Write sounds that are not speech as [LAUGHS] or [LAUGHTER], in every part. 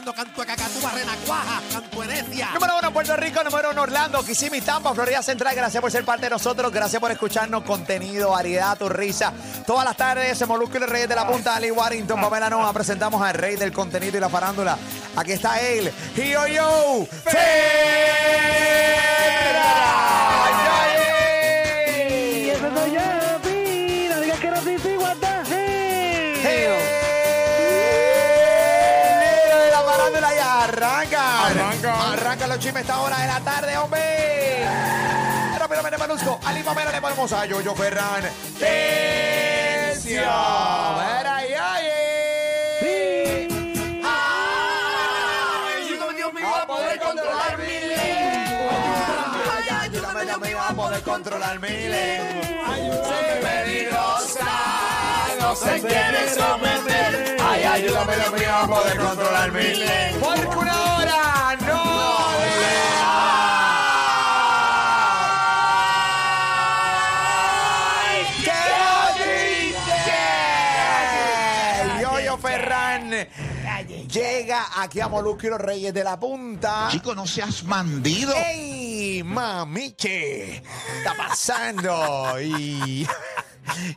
Fastidiando cantua cacatúa, renacuaja, cantuenecia. Número uno Puerto Rico, número uno Orlando, Kissimmee, Tampa, Florida Central. Gracias por ser parte de nosotros, gracias por escucharnos. Contenido, variedad, tu risa. Todas las tardes, Molusco y el Rey de la Punta, Ali Warrington, Pamela Noa. Presentamos al rey del contenido y la farándula. Aquí está él, Yo Yo ya arranca. Arranca. Arranca los chismes a esta hora de la tarde, hombre. Rápidamente, Molusco. Ali Pamela le ponemos a Yo Yo Ferran. ¡Tensión! Mira ahí, ahí. Ay, Dios mío, a poder controlar mi lengua. Ay, ayúdame, Dios mío, a poder controlar mi lengua. Soy peligrosa, no se quiere someter. Ay, ayúdame, Dios mío, a poder controlar mi lengua. Porque una hora no le ¡Qué triste! Yoyo Ferran llega aquí a Molusco y los Reyes de la Punta. Chico, no seas bandido. ¡Ey, mami! ¿Qué está pasando? Y...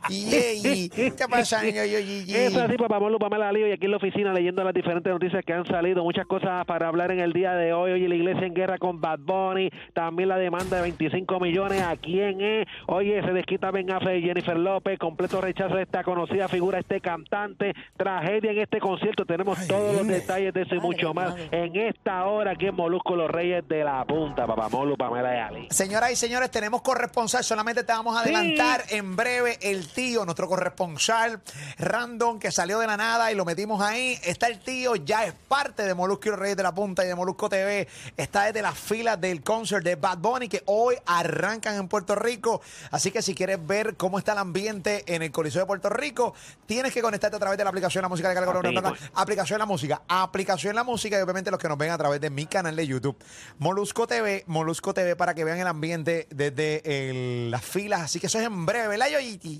¿qué está pasando? [LAUGHS] Yo, yo, Eso así, papá Molo, Pamela Lío, y aquí en la oficina leyendo las diferentes noticias que han salido, muchas cosas para hablar en el día de hoy. Oye, la iglesia en guerra con Bad Bunny, también la demanda de 25 millones. ¿A quién es? Oye, se desquita Ben Affleck y Jennifer López, completo rechazo de esta conocida figura, este cantante, tragedia en este concierto. Tenemos todos los detalles de eso y mucho más en esta hora aquí en Molusco, los Reyes de la Punta, papá Molo, Pamela y Ali. Señoras y señores, tenemos corresponsal. Solamente te vamos a adelantar en breve el tío, nuestro corresponsal random que salió de la nada y lo metimos ahí. Está el tío, ya es parte de Molusco y los Reyes de la Punta y de Molusco TV. Está desde las filas del concert de Bad Bunny que hoy arrancan en Puerto Rico. Así que si quieres ver cómo está el ambiente en el Coliseo de Puerto Rico, tienes que conectarte a través de la aplicación La Música de Calgaro. Así mismo. Aplicación La Música, aplicación La Música y obviamente los que nos ven a través de mi canal de YouTube. Molusco TV, Molusco TV para que vean el ambiente desde el- las filas. Así que eso es en breve, ¿verdad,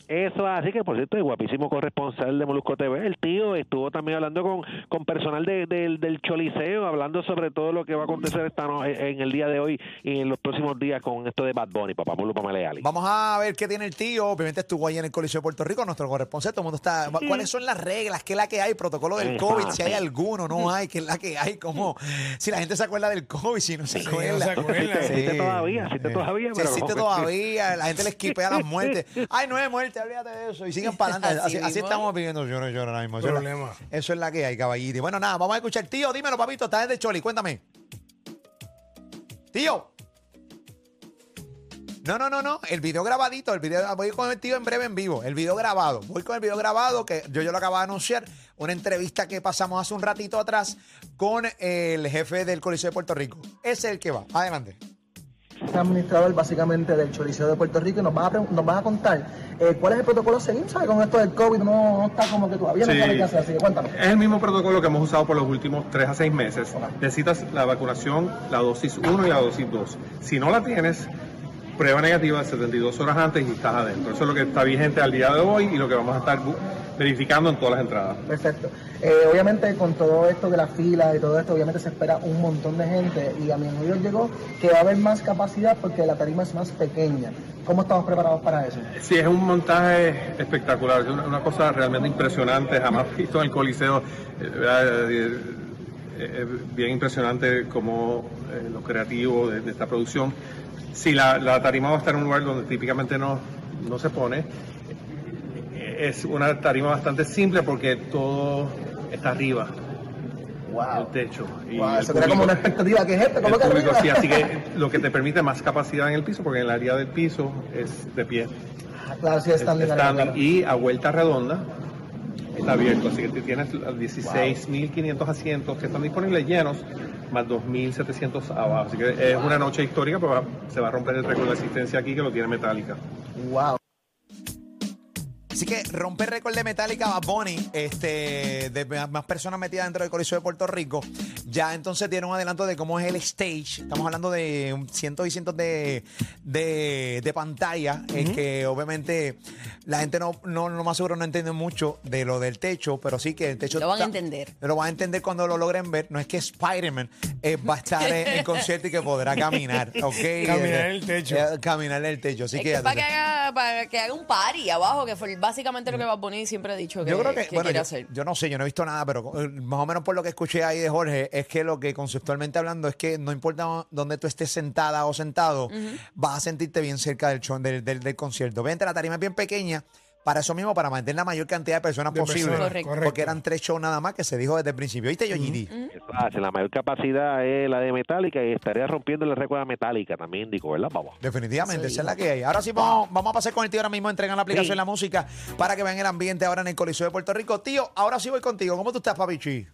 Eso, así que por cierto, el guapísimo corresponsal de Molusco TV, el tío, estuvo también hablando con, con personal de- del- del Choliseo, hablando sobre todo lo que va a acontecer esta no- en el día de hoy y en los próximos días con esto de Bad Bunny, papá Mulu Pamaleali. Vamos a ver qué tiene el tío. Obviamente estuvo ahí en el Coliseo de Puerto Rico, nuestro corresponsal. Todo el mundo está. ¿Cuáles son las reglas? ¿Qué es la que hay? Protocolo del COVID, si hay sí. alguno, no hay. ¿Qué es la que hay? ¿Cómo? Si la gente se acuerda del COVID, si no se no acuerda. se acuerda. Existe todavía, existe todavía, Sí, pero existe todavía. La gente le esquipea las muertes. [LAUGHS] Ay, no es muerte, olvídate de eso. Y siguen [LAUGHS] para adelante. Así, Así así mismo. estamos viviendo. Yo no lloro ahora mismo. Eso es la- Problema. Eso es la que hay, caballito. Bueno, nada, vamos a escuchar. Tío, dímelo, papito. Estás desde Choli, cuéntame. Tío. No, no, no, no. El video grabadito, el video, voy con el tío en breve en vivo. El video grabado. Voy con el video grabado que yo, yo lo acabo de anunciar. Una entrevista que pasamos hace un ratito atrás con el jefe del Coliseo de Puerto Rico. Ese es el que va. Adelante. Administrador básicamente del Choliseo de Puerto Rico y nos va a, nos va a contar eh, cuál es el protocolo a seguir, ¿sabes? Con esto del COVID no, no está como que todavía no Sí. sabe qué hacer, así que cuéntanos. Es el mismo protocolo que hemos usado por los últimos 3 a 6 meses. Necesitas la vacunación, la dosis 1 y la dosis 2. Si no la tienes, prueba negativa 72 horas antes y estás adentro. Eso es lo que está vigente al día de hoy y lo que vamos a estar verificando en todas las entradas. Perfecto. Eh, obviamente con todo esto de la fila y todo esto, obviamente se espera un montón de gente y a mi oído llegó que va a haber más capacidad porque la tarima es más pequeña. ¿Cómo estamos preparados para eso? Sí, es un montaje espectacular, es una, una cosa realmente impresionante, jamás visto en el Coliseo. eh. Eh, eh, bien impresionante como eh, lo creativo de, de esta producción. Sí, la, la tarima va a estar en un lugar donde típicamente no, no se pone. Es una tarima bastante simple porque todo está arriba del techo. Y Wow, el eso crea como público- una expectativa que es esto, ¿cómo el que público sí, así que [LAUGHS] lo que te permite más capacidad en el piso, porque en el área del piso es de pie. Ah, claro, sí, standing, Standing claro. y a vuelta redonda está abierto, así que tú tienes los 16.500 asientos que están disponibles llenos, más 2.700 abajo. Así que es una noche histórica, pero va- se va a romper el récord de asistencia aquí que lo tiene Metallica. Wow. Así que rompe récord de Metallica Bad Bunny, este, de más personas metidas dentro del Coliseo de Puerto Rico. Ya entonces tiene un adelanto de cómo es el stage. Estamos hablando de cientos y cientos de, de, de pantallas, eh, que obviamente la gente no, no, lo más seguro no entiende mucho de lo del techo, pero sí que el techo Lo van a entender. Lo van a entender cuando lo logren ver. No es que Spider-Man eh, va a estar en, en concierto y que podrá caminar, [LAUGHS] ¿ok? Caminar en el techo. Eh, caminar en el techo. Así Es que, que para que haga, para que haga un party abajo, que fue básicamente lo que Bad Bunny siempre ha dicho que, Yo creo que, que bueno, quiere yo, hacer. yo no sé, yo no he visto nada, pero eh, más o menos por lo que escuché ahí de Jorge, es que lo que conceptualmente hablando es que no importa dónde tú estés sentada o sentado, vas a sentirte bien cerca del, show, del, del, del concierto. Obviamente la tarima es bien pequeña, para eso mismo, para mantener la mayor cantidad de personas De posible. personas, Correcto. correcto. Porque eran tres shows nada más que se dijo desde el principio. ¿Viste, yo, la mayor capacidad es la de Metallica y estaría rompiendo el récord de Metallica, también digo, ¿verdad? Vamos. Definitivamente, esa es la que hay. Ahora sí vamos, vamos a pasar con el tío ahora mismo, entregan la aplicación Sí. de la música para que vean el ambiente ahora en el Coliseo de Puerto Rico. Tío, ahora sí voy contigo. ¿Cómo tú estás, papichi?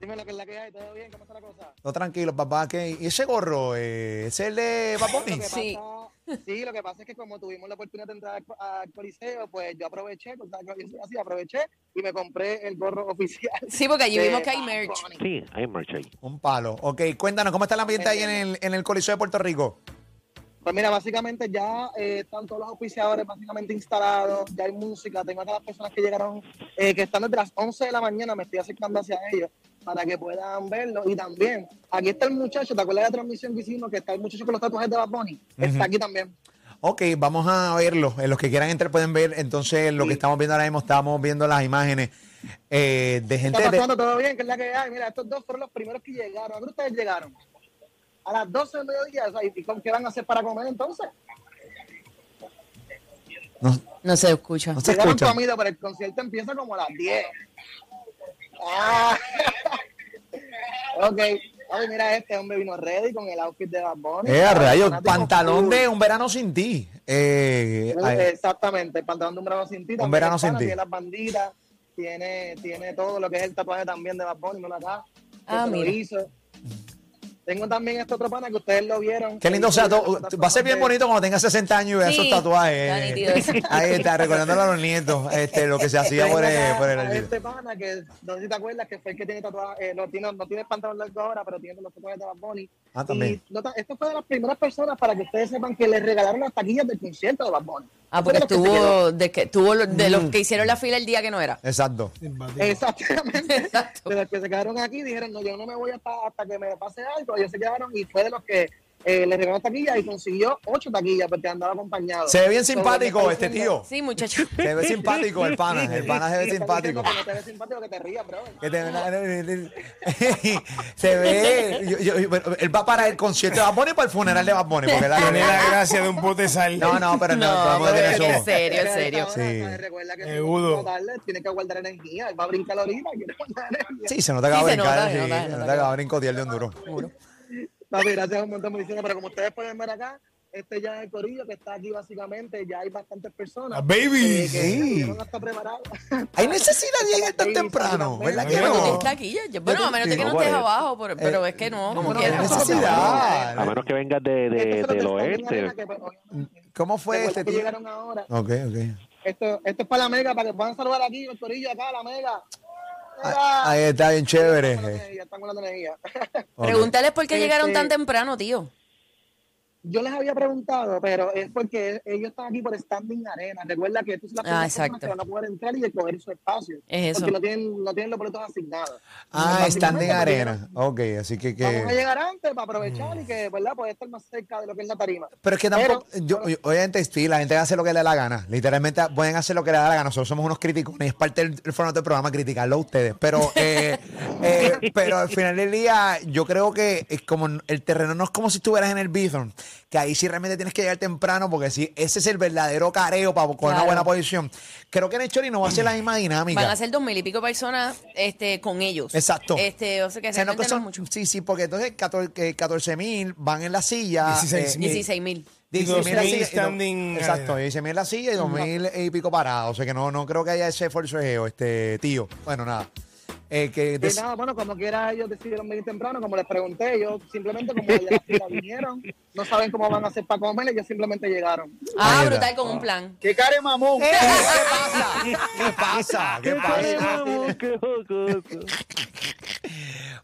Dime lo que es la que hay, ¿todo bien? ¿Cómo está la cosa? No, tranquilo, papá. ¿qué? ¿Y ese gorro? Eh, ¿Es el de que Sí. pasa- sí, lo que pasa es que como tuvimos la oportunidad de entrar al, Coliseo, pues yo aproveché, pues, ¿sabes que yo soy así, aproveché y me compré el gorro oficial. Sí, porque allí vimos que hay merch. Sí, hay merch ahí. Un palo. Ok, cuéntanos, ¿cómo está el ambiente ahí en el, en el Coliseo de Puerto Rico? Pues mira, básicamente ya eh, están todos los auspiciadores básicamente instalados, ya hay música, tengo a todas las personas que llegaron, eh, que están desde las 11 de la mañana, me estoy acercando hacia ellos para que puedan verlo. Y también, aquí está el muchacho, ¿te acuerdas de la transmisión que hicimos? Que está el muchacho con los tatuajes de Bad Bunny. Está aquí también. Ok, vamos a verlo. Eh, Los que quieran entrar pueden ver. Entonces, lo que estamos viendo ahora mismo, estamos viendo las imágenes eh, de gente. Está de- pasando todo bien, que es la que hay. Mira, estos dos fueron los primeros que llegaron. ¿A qué ustedes llegaron? A las 12 del mediodía. o sea, ¿Y con qué van a hacer para comer entonces? No, No se escucha. no se Llegaron escucha. comida, pero el concierto empieza como a las 10. Ah. [LAUGHS] ok. Ay, mira, este hombre vino ready con el outfit de Bad Bunny. Eh, rayos, pantalón de un verano sin ti. Eh, ay, Exactamente, el pantalón de un verano sin ti. también verano sin ti. Tiene las banditas, tiene, tiene todo lo que es el tatuaje también de Bad Bunny, mira acá. que Ah, lo mira. hizo. Tengo también este otro pana que ustedes lo vieron. Qué lindo, o sea, va a ser bien bonito cuando tenga 60 años y vea Sí, esos tatuajes. está. Ahí está, recordándole a los nietos este, lo que se hacía por el, por el este pana que no sé si te acuerdas que fue el que tiene tatuaje, eh, no tiene, no tiene pantalón largo ahora, pero tiene los tatuajes de Bad Bunny. Ah, también. Y nota, fue de las primeras personas para que ustedes sepan que le regalaron las taquillas del concierto de Bad Bunny. Ah, porque que estuvo de, que, tuvo lo- de Mm. los que hicieron la fila el día que no era. Exacto. Exactamente. [LAUGHS] Exacto. De los que se quedaron aquí dijeron, no, yo no me voy hasta, hasta que me pase algo. Ellos se quedaron y fue de los que eh, le regaló taquillas y consiguió ocho taquillas porque andaba acompañado. Se ve bien simpático este tío. Sí, muchacho. [LAUGHS] Se ve simpático el pana. El pana se ve simpático. que no te ve simpático que te rías, bro. Que te- [LAUGHS] se ve. yo- yo- yo- él va para el concierto de Bad Bunny y para el funeral de Bad Bunny. Porque la, Tiene la gracia de un pote sal. no, no, pero no, No, pero tiene en serio, en serio. Sí. Recuerda que si tiene que guardar energía. Él va a brincar guardar [LAUGHS] energía. Sí, se nota que va a brincar. nota, se nota, que- va a brincotear de un duro. Papi, gracias un montón diciendo, pero como ustedes pueden ver acá, este ya es el corillo que está aquí básicamente, ya hay bastantes personas. Las babies. eh, que Sí. vinieron hasta preparados. [LAUGHS] Hay necesidad de llegar tan temprano, ¿verdad que Pero no no? Bueno, a menos que no estés abajo, por- pero es que no, como No, quieras. hay necesidad. A menos que vengas de, de- del oeste. Arena que, pues, obviamente, ¿Cómo fue este que tío? llegaron ahora. Ok, ok. Esto, esto es para la mega, para que puedan saludar aquí, el corillo acá, la mega. Ah, Ahí está bien chévere. Están energía. Ok. Pregúntales por qué llegaron Este- tan temprano, tío. Yo les había preguntado, pero es porque ellos están aquí por Standing Arena. Recuerda que estos son las Ah, personas que van a poder entrar y coger su espacio. Es eso. Porque no tienen, no tienen los boletos asignados. Ah, pues, arena. Ok, así que. que... Vamos a llegar antes para aprovechar y que, ¿verdad? Poder estar más cerca de lo que es la tarima. Pero es que tampoco, yo, yo- obviamente sí, la gente hace lo que le da la gana. Literalmente pueden hacer lo que le da la gana. Nosotros somos unos críticos y es parte del, del formato del programa criticarlo a ustedes. Pero, [LAUGHS] eh, eh, pero al final del día, yo creo que es como el terreno no es como si estuvieras en el Bithorn, que ahí sí realmente tienes que llegar temprano, porque si ese es el verdadero careo para coger una Claro. buena posición. Creo que en el Chori no va a ser la misma dinámica. Van a ser dos mil y pico personas este, con ellos. Exacto. Este, o sea que O sea, no realmente que no es son- mucho. Sí, sí, porque entonces 14 mil van en la silla. 16.000. 16 mil. 16 mil la 2.000 silla y do- standing Exacto, arena. 16 mil la silla y 2 mil y pico parados. O sea que no, no creo que haya ese esfuerzo este tío. Bueno, nada. Eh, que des- nada, bueno, como quiera ellos decidieron venir temprano, como les pregunté, ellos simplemente como fila vinieron, no saben cómo van a hacer para comer, ellos simplemente llegaron. Ah, brutal, con un plan. ¡Qué care mamón! ¡Eh! ¿Qué pasa? ¿Qué pasa?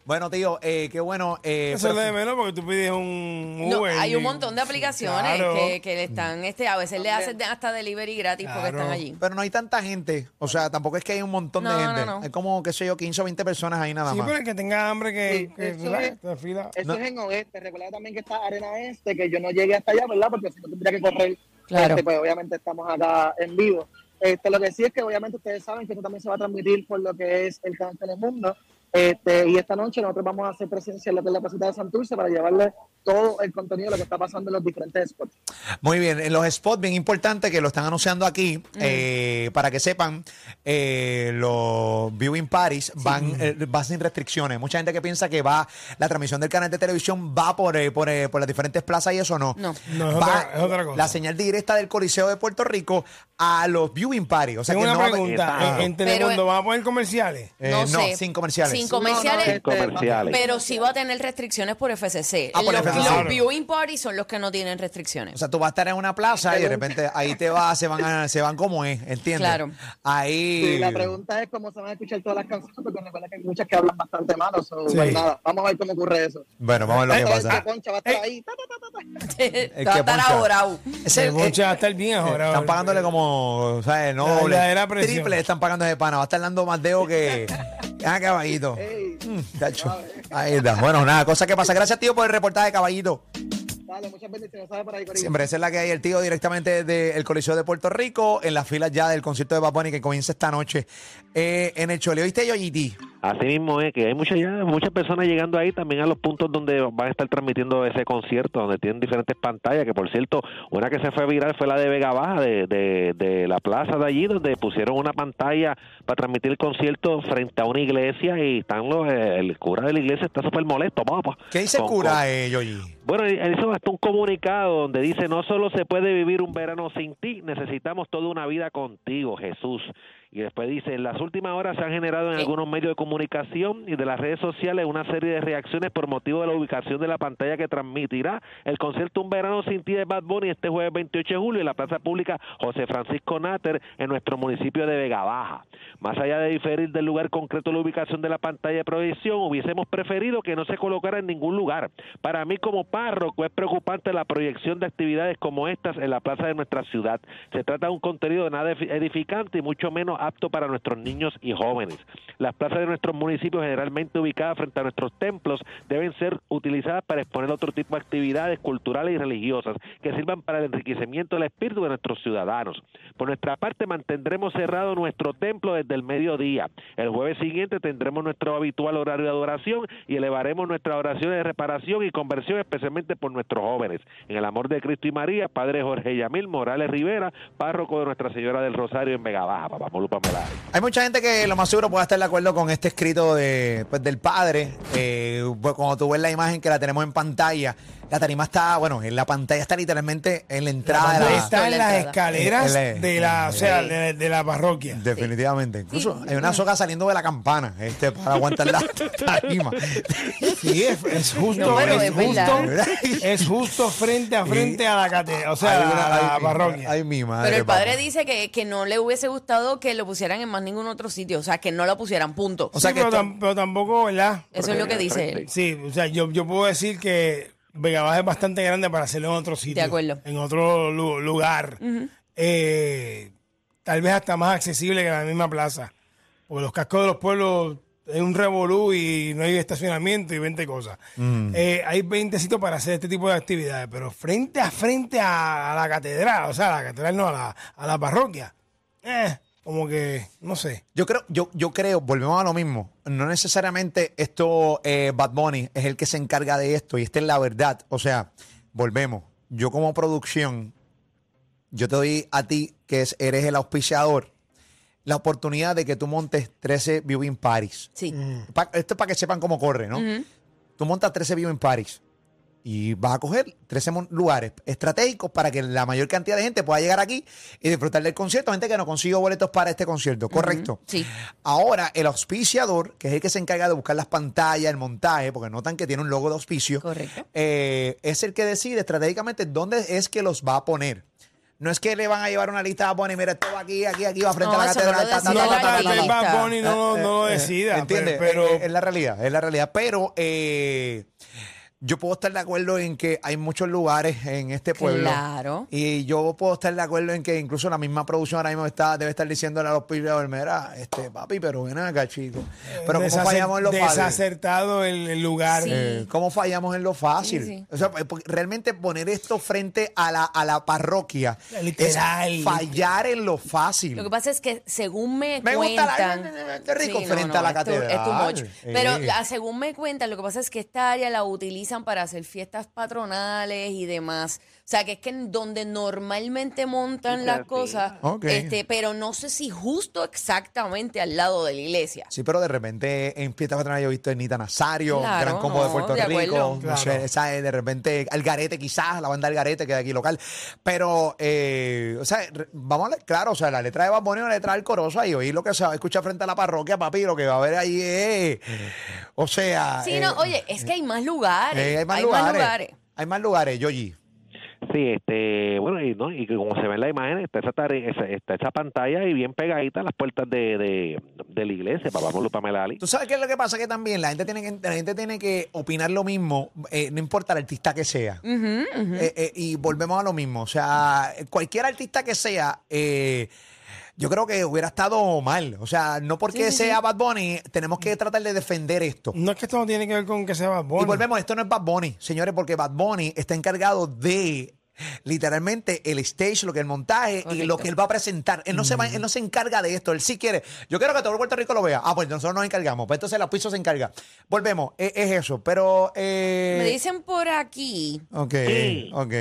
Bueno, tío, eh, qué bueno. Eh, Eso es pero- de menos porque tú pides un No, Uber. hay un y- montón de aplicaciones Claro. que, que le están, este, a veces le hacen de- hasta delivery gratis porque Claro. están allí. pero no hay tanta gente. O sea, tampoco es que hay un montón de No, gente. no, no. Hay como, qué sé yo, 15 o 20 personas ahí nada Sí, más. pero el que tenga hambre que, Sí, que eso es- Te fila. Eso No. es en oeste. Recuerda también que está Arena Este, que yo no llegué hasta allá, ¿verdad? Porque si no tendría que correr. Claro. Este, pues obviamente estamos acá en vivo. Este, lo que sí es que obviamente ustedes saben que esto también se va a transmitir por lo que es el canal Telemundo. Este, y esta noche nosotros vamos a hacer presencia en que es la placita de Santurce para llevarle todo el contenido de lo que está pasando en los diferentes spots. Muy bien, en los spots, bien importante que lo están anunciando aquí, eh, para que sepan, eh, los viewing parties van, eh, va sin restricciones. Mucha gente que piensa que va, la transmisión del canal de televisión va por, eh, por, eh, por las diferentes plazas y eso no. No. No, es Va otra- es otra cosa. La señal directa del Coliseo de Puerto Rico a los viewing parties. O sea Tengo que una no va a haber- pregunta. ¿En, en Telemundo van a poner comerciales? Eh, no no, sé. sin comerciales. Sin comerciales. No, no, Sin comerciales. Pero sí va a tener restricciones por FCC. Ah, por los, FCC. los viewing parties son los que no tienen restricciones. O sea, tú vas a estar en una plaza y de repente ahí te vas, se van, a- se van como es, ¿entiendes? Claro. Ahí. Sí, la pregunta es cómo se van a escuchar todas las canciones, porque recuerda que hay muchas que hablan bastante malo. so, Sí. pues nada, vamos a ver cómo ocurre eso. Bueno, vamos a ver lo que El pasa. que Concha va a estar ahí. ta, ta, ta, ta, ta. va a estar poncha. El eh, bonche va a estar bien ahora. Están pagándole como, ¿sabes? No. Triple están pagando de pana. Va a estar dando más dedo que. Ah, caballito. Ey, Mm, tacho. Ahí está. Bueno, nada, cosa que pasa. Gracias, tío, por el reportaje, caballito. dale, muchas bendiciones. ¿sabes? Por ahí, Corillo. Siempre, esa es la que hay el tío directamente del Coliseo de Puerto Rico, en las filas ya del concierto de Bad Bunny que comienza esta noche eh, en el Chole. ¿Oíste, Yoyiti? Así mismo es, que hay muchas ya, muchas personas llegando ahí también a los puntos donde van a estar transmitiendo ese concierto, donde tienen diferentes pantallas, que por cierto, una que se fue viral fue la de Vega Baja, de, de, de la plaza de allí, donde pusieron una pantalla para transmitir el concierto frente a una iglesia y están los, eh, el cura de la iglesia está súper molesto, papá. ¿Qué dice el cura, con- eh, Yoyi? Bueno, él hizo hasta un comunicado donde dice, no solo se puede vivir un verano sin ti, necesitamos toda una vida contigo, Jesús. Y después dice, en las últimas horas se han generado en algunos medios de comunicación y de las redes sociales una serie de reacciones por motivo de la ubicación de la pantalla que transmitirá el concierto Un verano sin ti de Bad Bunny este jueves 28 de julio en la plaza pública José Francisco Náter en nuestro municipio de Vega Baja. Más allá de diferir del lugar concreto la ubicación de la pantalla de proyección, hubiésemos preferido que no se colocara en ningún lugar. Para mí como párroco es preocupante la proyección de actividades como estas en la plaza de nuestra ciudad. Se trata de un contenido nada edificante y mucho menos apto para nuestros niños y jóvenes. Las plazas de nuestros municipios generalmente ubicadas frente a nuestros templos deben ser utilizadas para exponer otro tipo de actividades culturales y religiosas que sirvan para el enriquecimiento del espíritu de nuestros ciudadanos. Por nuestra parte mantendremos cerrado nuestro templo desde el mediodía. El jueves siguiente tendremos nuestro habitual horario de adoración y elevaremos nuestras oraciones de reparación y conversión especialmente por nuestros jóvenes. En el amor de Cristo y María, Padre Jorge Yamil Morales Rivera, párroco de Nuestra Señora del Rosario en Vega Hay mucha gente que lo más seguro puede estar de acuerdo con este escrito de, pues, del padre. Eh, pues, cuando tú ves la imagen que la tenemos en pantalla, la tarima está, bueno, en la pantalla está literalmente en la entrada de la Está en las escaleras En la- de la, o sea, Sí. de, de la parroquia. Definitivamente. Incluso hay una soga saliendo de la campana este, para aguantar la [LAUGHS] tarima. Sí, es, es justo, No, pero es, es justo, [LAUGHS] es justo frente a frente a la catedral, o sea, Hay a una- la, parroquia. Ay, mi madre. Pero el padre papá. dice que, que no le hubiese gustado que lo pusieran en más ningún otro sitio, o sea, que no lo pusieran, punto. Sí, pero, tam- pero tampoco, ¿verdad? Eso es lo que dice él. Sí, o sea, yo, yo puedo decir que Vega Baja es bastante grande para hacerlo en otro sitio. De acuerdo. En otro lu- lugar. Eh, tal vez hasta más accesible que la misma plaza. Porque los cascos de los pueblos es un revolú y no hay estacionamiento y 20 cosas. Mm. Eh, hay 20 sitios para hacer este tipo de actividades, pero frente a frente a, a la catedral, o sea, a la catedral no, a la, a la parroquia. Eh, como que, no sé. Yo creo, yo, yo creo, volvemos a lo mismo. No necesariamente esto, eh, Bad Bunny es el que se encarga de esto y esta es la verdad. O sea, volvemos. Yo como producción, yo te doy a ti, que es, eres el auspiciador, la oportunidad de que tú montes 13 viewing parties. Sí. Pa- esto es para que sepan cómo corre, ¿no? Tú montas 13 viewing parties y vas a coger 13 mon- lugares estratégicos para que la mayor cantidad de gente pueda llegar aquí y disfrutar del concierto. Gente que no consiguió boletos para este concierto, ¿correcto? Sí. Ahora, el auspiciador, que es el que se encarga de buscar las pantallas, el montaje, porque notan que tiene un logo de auspicio, eh, es el que decide estratégicamente dónde es que los va a poner. No es que le van a llevar una lista a Bunny, mira, esto va aquí, aquí, aquí, va frente No, a la no catedral. Bunny no, Eh, no lo eh, decida. ¿Entiendes? Pero, Es, es la realidad, es la realidad. Pero eh, yo puedo estar de acuerdo en que hay muchos lugares en este pueblo. Claro. Y yo puedo estar de acuerdo en que incluso la misma producción ahora mismo está, debe estar diciéndole a los pibes, mira, este papi, pero ven acá, chico. Pero ¿cómo desacer- fallamos en lo fácil? desacertado el, el lugar. Eh, ¿Cómo fallamos en lo fácil? Sí, sí. O sea, porque realmente poner esto frente a la, a la parroquia Literal. es fallar en lo fácil. Lo que pasa es que según me, Me gusta la- cuentan... qué rico Sí, frente a la es tu- catedral. Es tu much. Pero Eh. según me cuentan, lo que pasa es que esta área la utilizan para hacer fiestas patronales y demás. O sea, que es que en donde normalmente montan las cosas, este, pero no sé si justo exactamente al lado de la iglesia. Sí, pero de repente en fiestas patronales yo he visto a Nita Nazario, Claro, Gran Combo de Puerto de Rico, acuerdo. no Claro. sé, de repente Algarete quizás, la banda Algarete que es de aquí local, pero, eh, o sea, vamos a ver, claro, o sea, la letra de es una letra del corozo y oír lo que se va a escuchar frente a la parroquia, papi, lo que va a haber ahí es, o sea... Sí, eh, no, oye, es que hay más lugares. eh, hay más lugares, hay más lugares, Yoyi. Sí, este, bueno, y, ¿no? y como se ve en la imagen, está esa, tare- esa, está esa pantalla y bien pegadita a las puertas de, de, de la iglesia, papá Molupa Melali. ¿Tú sabes qué es lo que pasa? Que también la gente tiene que, la gente tiene que opinar lo mismo, eh, no importa el artista que sea. Eh, eh, y volvemos a lo mismo. O sea, cualquier artista que sea, eh, yo creo que hubiera estado mal. O sea, no porque Sí, sí, sea sí. Bad Bunny, tenemos que tratar de defender esto. No es que esto no tiene que ver con que sea Bad Bunny. Y volvemos, esto no es Bad Bunny, señores, porque Bad Bunny está encargado de literalmente el stage, lo que el montaje y lo que él va a presentar. Él no, se va, él no se encarga de esto, él sí quiere. Yo quiero que todo Puerto Rico lo vea. Ah, pues nosotros nos encargamos. Pues entonces la piso se encarga. Volvemos, e- es, eso. Pero. eh, Me dicen por aquí, Ok, ok.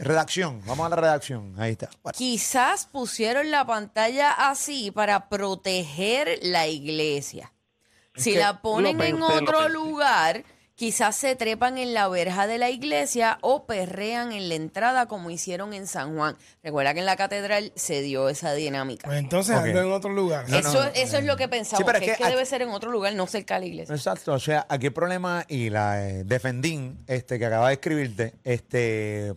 Redacción, vamos a la redacción. Ahí está. quizás pusieron la pantalla así para proteger la iglesia. Si la ponen en otro pensé. lugar, quizás se trepan en la verja de la iglesia o perrean en la entrada como hicieron en San Juan. Recuerda que en la catedral se dio esa dinámica. Pues entonces Ok. ando en otro lugar. eso, eso es lo que pensamos, Sí, pero que, es es que que aquí- debe ser en otro lugar, no cerca de la iglesia. Exacto, o sea, aquí el problema y la eh, defendín este, que acaba de escribirte, este,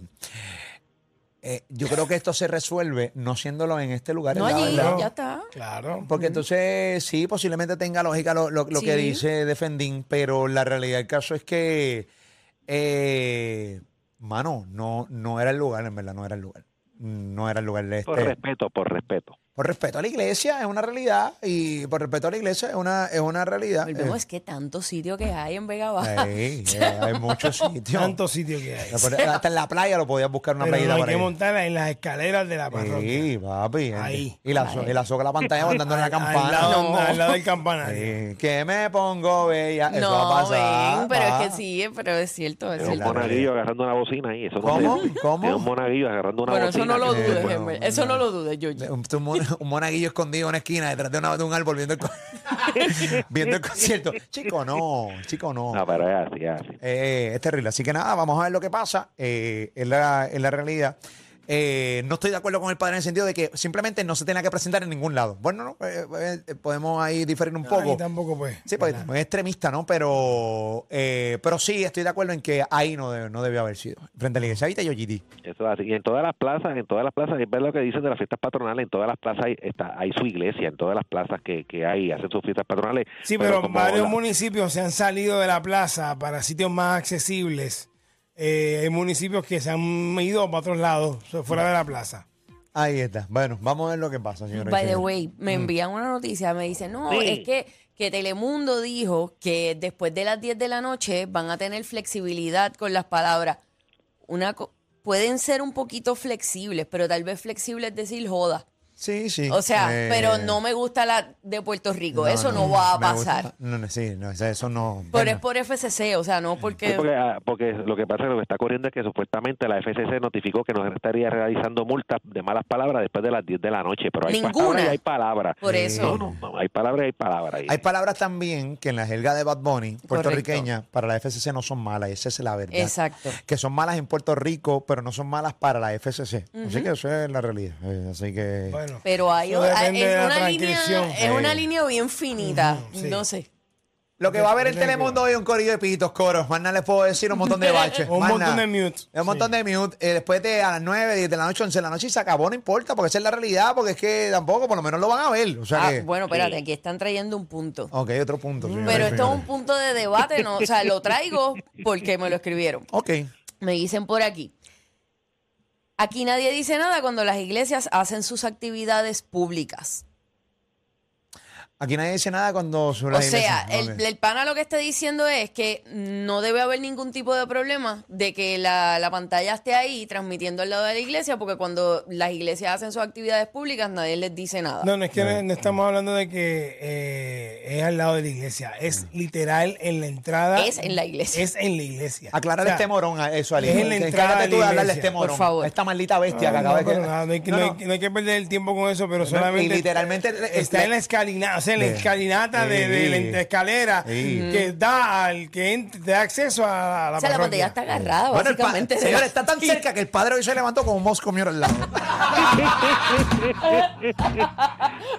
eh, yo creo que esto se resuelve no siéndolo en este lugar. No en allí, verdad. ya está. Claro. Porque entonces sí, posiblemente tenga lógica lo, lo- lo que dice Defendín, pero la realidad del caso es que, eh, mano, no, no era el lugar, en verdad, no era el lugar. No era el lugar de este. Por respeto, por respeto. Por respeto a la iglesia es una realidad y por respeto a la iglesia es una, es una realidad. Volvemos, Eh, es que tanto sitio que hay en Vega Baja. Eh, [LAUGHS] hay muchos sitios. Tantos sitios que hay. Hasta en la playa lo podías buscar una Pero playita no hay por que ahí. montarla en las escaleras de la parroquia. Sí, papi. Ahí. Y la, so- y la soga la pantalla mandando en la [LAUGHS] campana. Al lado, al lado del campanario. Sí, que me pongo bella. Eso va a No, pasar. ven, pero va. es que sí, pero es cierto. Es Es un cierto. monaguillo agarrando una bocina ahí. Eso no ¿Cómo? ¿Cómo? Es un monaguillo agarrando una Bueno, eso bocina. no lo dudes. Eso no lo dudes, Georgie. [LAUGHS] Un, un mon- un monaguillo escondido en una esquina detrás de, una- de un árbol viendo el, co- [LAUGHS] viendo el concierto. Chico, no, chico, no. No, pero es así, es así. Eh, es terrible. Así que nada, vamos a ver lo que pasa. Eh, es, la, es la realidad. Eh, no estoy de acuerdo con el padre en el sentido de que simplemente no se tenga que presentar en ningún lado. Bueno, no, eh, eh, podemos ahí diferir un poco. Ahí tampoco pues. Sí, porque es extremista, ¿no? Pero, eh, pero sí, estoy de acuerdo en que ahí no, debe- no debió haber sido. Frente a la iglesia. Ahorita yo, GD. Eso es así. Y en todas las plazas, en todas las plazas, es ver lo que dicen de las fiestas patronales, en todas las plazas hay, está, hay su iglesia, en todas las plazas que, que hay, hacen sus fiestas patronales. Sí, pero, varios la- municipios se han salido de la plaza para sitios más accesibles. Eh, hay municipios que se han ido para otros lados, fuera de la plaza. Ahí está. Bueno, vamos a ver lo que pasa, señores. By the way, me Mm. envían una noticia, me dicen, no, Sí. es que, que Telemundo dijo que después de las 10 de la noche van a tener flexibilidad con las palabras. Una co- pueden ser un poquito flexibles, pero tal vez flexible es decir joda. Sí, sí. O sea, Eh, pero no me gusta la de Puerto Rico, eso no, va a me gusta- pasar. no, no, sí, no, eso no. Pero bueno. es por FCC, o sea, no porque... Sí, porque, ah, porque lo que pasa es que lo que está ocurriendo es que supuestamente la FCC notificó que no estaría realizando multas de malas palabras después de las 10 de la noche, pero hay Ninguna. palabras y hay palabras. Por eso. No, no, no, hay palabras y hay palabras. Hay palabras también que en la jerga de Bad Bunny, puertorriqueña, para la FCC no son malas, esa es la verdad. Exacto. Que son malas en Puerto Rico, pero no son malas para la FCC. Así que eso es la realidad. Eh, Así que. Pero hay, Eso depende es, la una línea, transcripción. es una línea bien finita, no sé. Lo que va a haber en Telemundo hoy es un corillo de pitos, coros. Más nada les puedo decir, un montón de [LAUGHS] baches. Un más montón nada. de mute. Un montón de mute. Eh, después de a las 9, 10 de la noche, 11 de la noche y se acabó, no importa, porque esa es la realidad, porque es que tampoco, por lo menos lo van a ver. O sea Ah, que- bueno, espérate, aquí están trayendo un punto. Ok, otro punto. Pero esto es señores. un punto de debate, no, o sea, lo traigo porque me lo escribieron. Ok. Me dicen por aquí. Aquí nadie dice nada cuando las iglesias hacen sus actividades públicas. Aquí nadie dice nada cuando sobre O la sea, iglesia. el, pana lo que está diciendo es que no debe haber ningún tipo de problema de que la, la pantalla esté ahí transmitiendo al lado de la iglesia, porque cuando las iglesias hacen sus actividades públicas nadie les dice nada. No, no es que no, no estamos hablando de que eh, es al lado de la iglesia, es literal en la entrada. Es en la iglesia. Es en la iglesia. O sea, este morón a eso, Ali. es en la entrada de tú de la hablarle a iglesia. este morón. Por favor. Esta maldita bestia que No, acaba de hay que, No, no hay no. que- no hay que perder el tiempo con eso, pero No, solamente. y literalmente Está en la escalinata, o sea, en la escalinata de, de la escalera Sí. que da al que te da acceso a la O sea, la parroquia. pantalla está agarrada, Bueno, el básicamente. señor, está tan [LAUGHS] cerca que el padre hoy se levantó como un mosco mío al lado. [LAUGHS]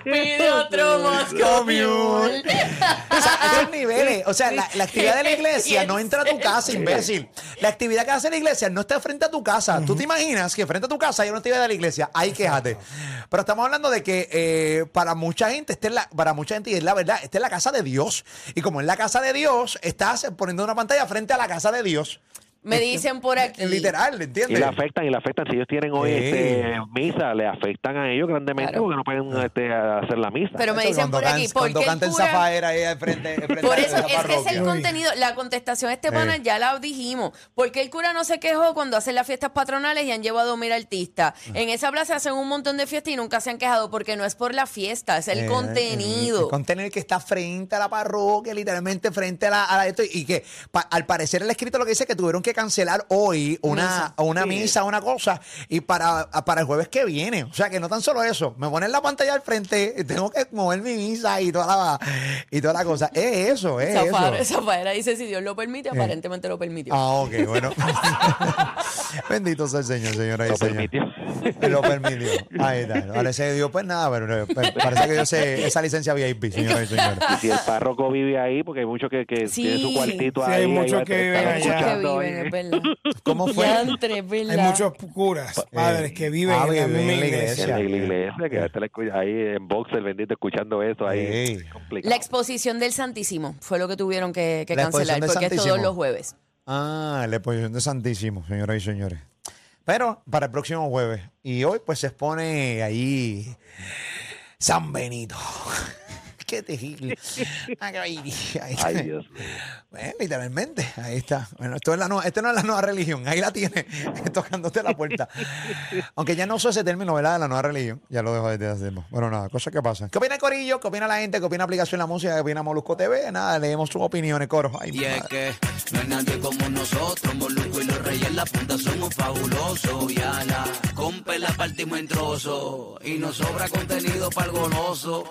Pide otro Moscow Mule. O sea, esos niveles. O sea, la, la actividad de la [LAUGHS] iglesia no en entra a tu casa, imbécil. La actividad que hace la iglesia no está frente a tu casa. Tú te imaginas que frente a tu casa hay una actividad de la iglesia. Ahí quéjate. Pero estamos hablando de que eh, para mucha gente, esta es la, para mucha gente, y es la verdad, esta es la casa de Dios. Y como es la casa de Dios, estás poniendo una pantalla frente a la casa de Dios. Me dicen por aquí. Literal, ¿entiendes? Y le afectan, y le afectan. Si ellos tienen hoy Sí. este, misa, le afectan a ellos grandemente porque no pueden este, hacer la misa. Pero me dicen cuando por aquí, ¿por Cuando qué el cura- Zafaera ahí al frente, al frente Por de eso es que es el parroquia. contenido, la contestación a este pana ya la dijimos. Porque el cura no se quejó cuando hacen las fiestas patronales y han llevado mil artistas. Ah. En esa plaza hacen un montón de fiestas y nunca se han quejado porque no es por la fiesta, es el Eh, contenido. El contenido que está frente a la parroquia, literalmente frente a la, a la- esto, y que pa- al parecer el escrito lo que dice es que tuvieron que cancelar hoy una, una misa, una cosa, y para, para el jueves que viene. O sea que no tan solo eso, me ponen la pantalla al frente, y [LAUGHS] tengo que mover mi misa y toda la, y toda la cosa. Es eso, es Zafar- eso. Zafaera dice si Dios lo permite, Eh. aparentemente lo permitió. Ah, ok, bueno. [LAUGHS] Bendito sea el Señor, señora y señor. permitió. [LAUGHS] Lo permitió. Ahí está. Parece que Dios, pues nada, pero, pero parece que Dios se, esa licencia VIP, señora y señores. Y si el párroco vive ahí, porque hay muchos que, que Sí. tienen su cuartito Sí, ahí. hay muchos que viven allá. Que viven, es verdad. ¿Cómo fue? Es verdad. Hay muchos curas, padres que viven Ah, en la en la iglesia. En la iglesia, que te la escucha ahí en boxer, bendito, escuchando eso ahí. Ey. Complicado. La exposición del Santísimo fue lo que tuvieron que, cancelar del porque es todos Santísimo. los jueves. Ah, la exposición de Santísimo, señoras y señores. Pero para el próximo jueves. Y hoy, pues se expone ahí San Benito. Qué terrible. [LAUGHS] Ay, Dios. Bueno, literalmente, ahí está. Bueno, esto, es la nueva, esto no es la nueva religión, ahí la tiene, [LAUGHS] [LAUGHS] tocándote la puerta. Aunque ya no uso ese término, ¿verdad? De la nueva religión, ya lo dejo desde hace tiempo. Bueno, nada, cosas que pasan. ¿Qué opina el Corillo? ¿Qué opina la gente? ¿Qué opina aplicación La Música? ¿Qué opina Molusco TV? Nada, leemos sus opiniones, coro. Ay, Y es madre. que no hay nadie como nosotros, Moluco y los reyes en la punta somos fabulosos. Y a la compa la partimos en trozos y nos sobra contenido para el goloso.